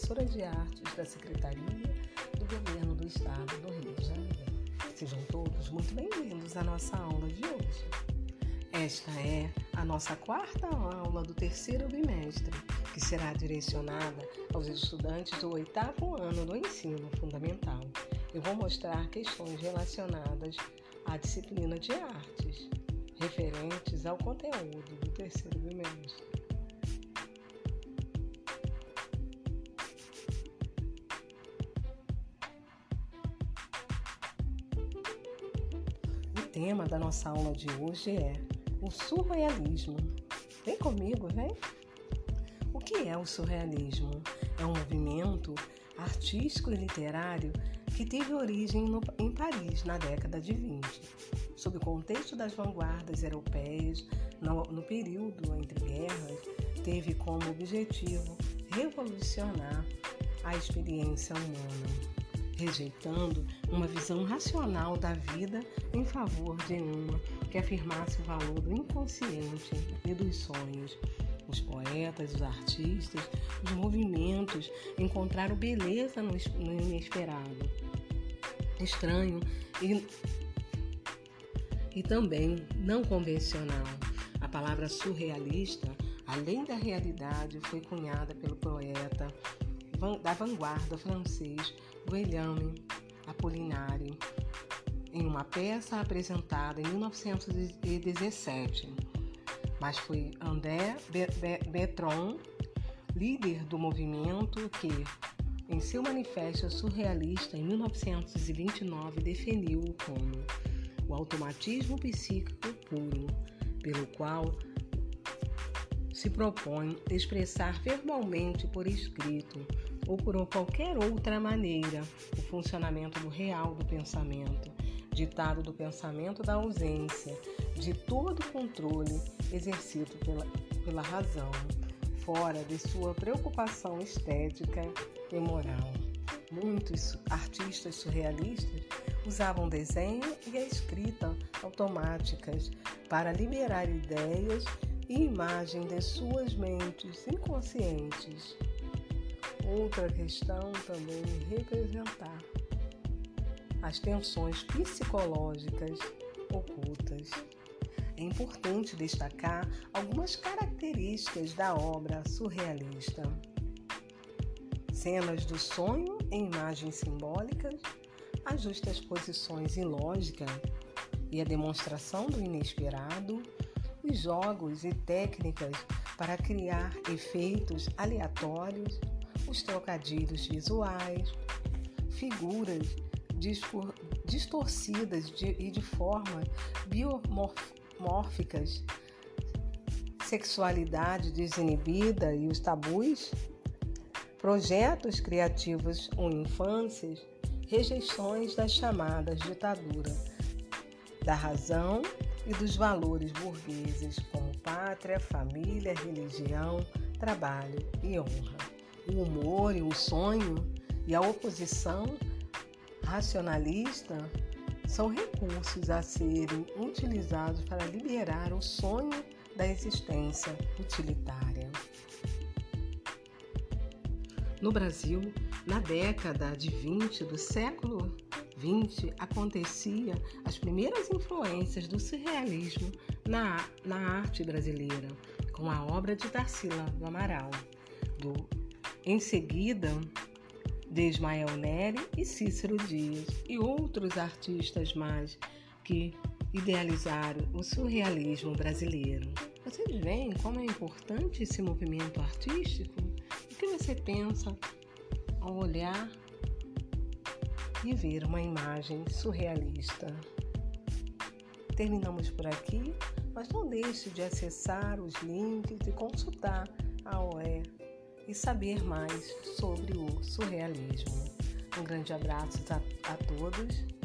professora de artes da Secretaria do Governo do Estado do Rio de Janeiro. Sejam todos muito bem-vindos à nossa aula de hoje. Esta é a nossa quarta aula do terceiro bimestre, que será direcionada aos estudantes do oitavo ano do ensino fundamental. Eu vou mostrar questões relacionadas à disciplina de artes, referentes ao conteúdo do terceiro bimestre. Tema da nossa aula de hoje é o surrealismo. Vem comigo, vem! O que é o surrealismo? É um movimento artístico e literário que teve origem no, em Paris na década de 20, sob o contexto das vanguardas europeias no, no período entre guerras, teve como objetivo revolucionar a experiência humana rejeitando uma visão racional da vida em favor de uma que afirmasse o valor do inconsciente e dos sonhos. Os poetas, os artistas, os movimentos encontraram beleza no inesperado, estranho e, e também não convencional. A palavra surrealista, além da realidade, foi cunhada pelo poeta da vanguarda francês Guillaume Apollinaire em uma peça apresentada em 1917, mas foi André Bertrand, líder do movimento, que, em seu manifesto surrealista em 1929, definiu-o como o automatismo psíquico puro, pelo qual se propõe expressar verbalmente por escrito ou por qualquer outra maneira o funcionamento do real do pensamento, ditado do pensamento da ausência de todo controle exercido pela, pela razão, fora de sua preocupação estética e moral. Muitos artistas surrealistas usavam desenho e a escrita automáticas para liberar ideias e imagem de suas mentes inconscientes. Outra questão também é representar as tensões psicológicas ocultas. É importante destacar algumas características da obra surrealista. Cenas do sonho em imagens simbólicas, as justaposições ilógicas e a demonstração do inesperado, os jogos e técnicas para criar efeitos aleatórios os trocadilhos visuais, figuras distorcidas de, e de formas biomórficas, sexualidade desinibida e os tabus, projetos criativos ou infâncias, rejeições das chamadas ditadura da razão e dos valores burgueses como pátria, família, religião, trabalho e honra o humor e o sonho e a oposição racionalista são recursos a serem utilizados para liberar o sonho da existência utilitária. No Brasil, na década de 20 do século 20, acontecia as primeiras influências do surrealismo na, na arte brasileira, com a obra de Tarsila do Amaral, do em seguida, de Ismael Neri e Cícero Dias e outros artistas mais que idealizaram o surrealismo brasileiro. Vocês veem como é importante esse movimento artístico? O que você pensa ao olhar e ver uma imagem surrealista? Terminamos por aqui, mas não deixe de acessar os links e consultar a OE e saber mais sobre o surrealismo. Um grande abraço a, a todos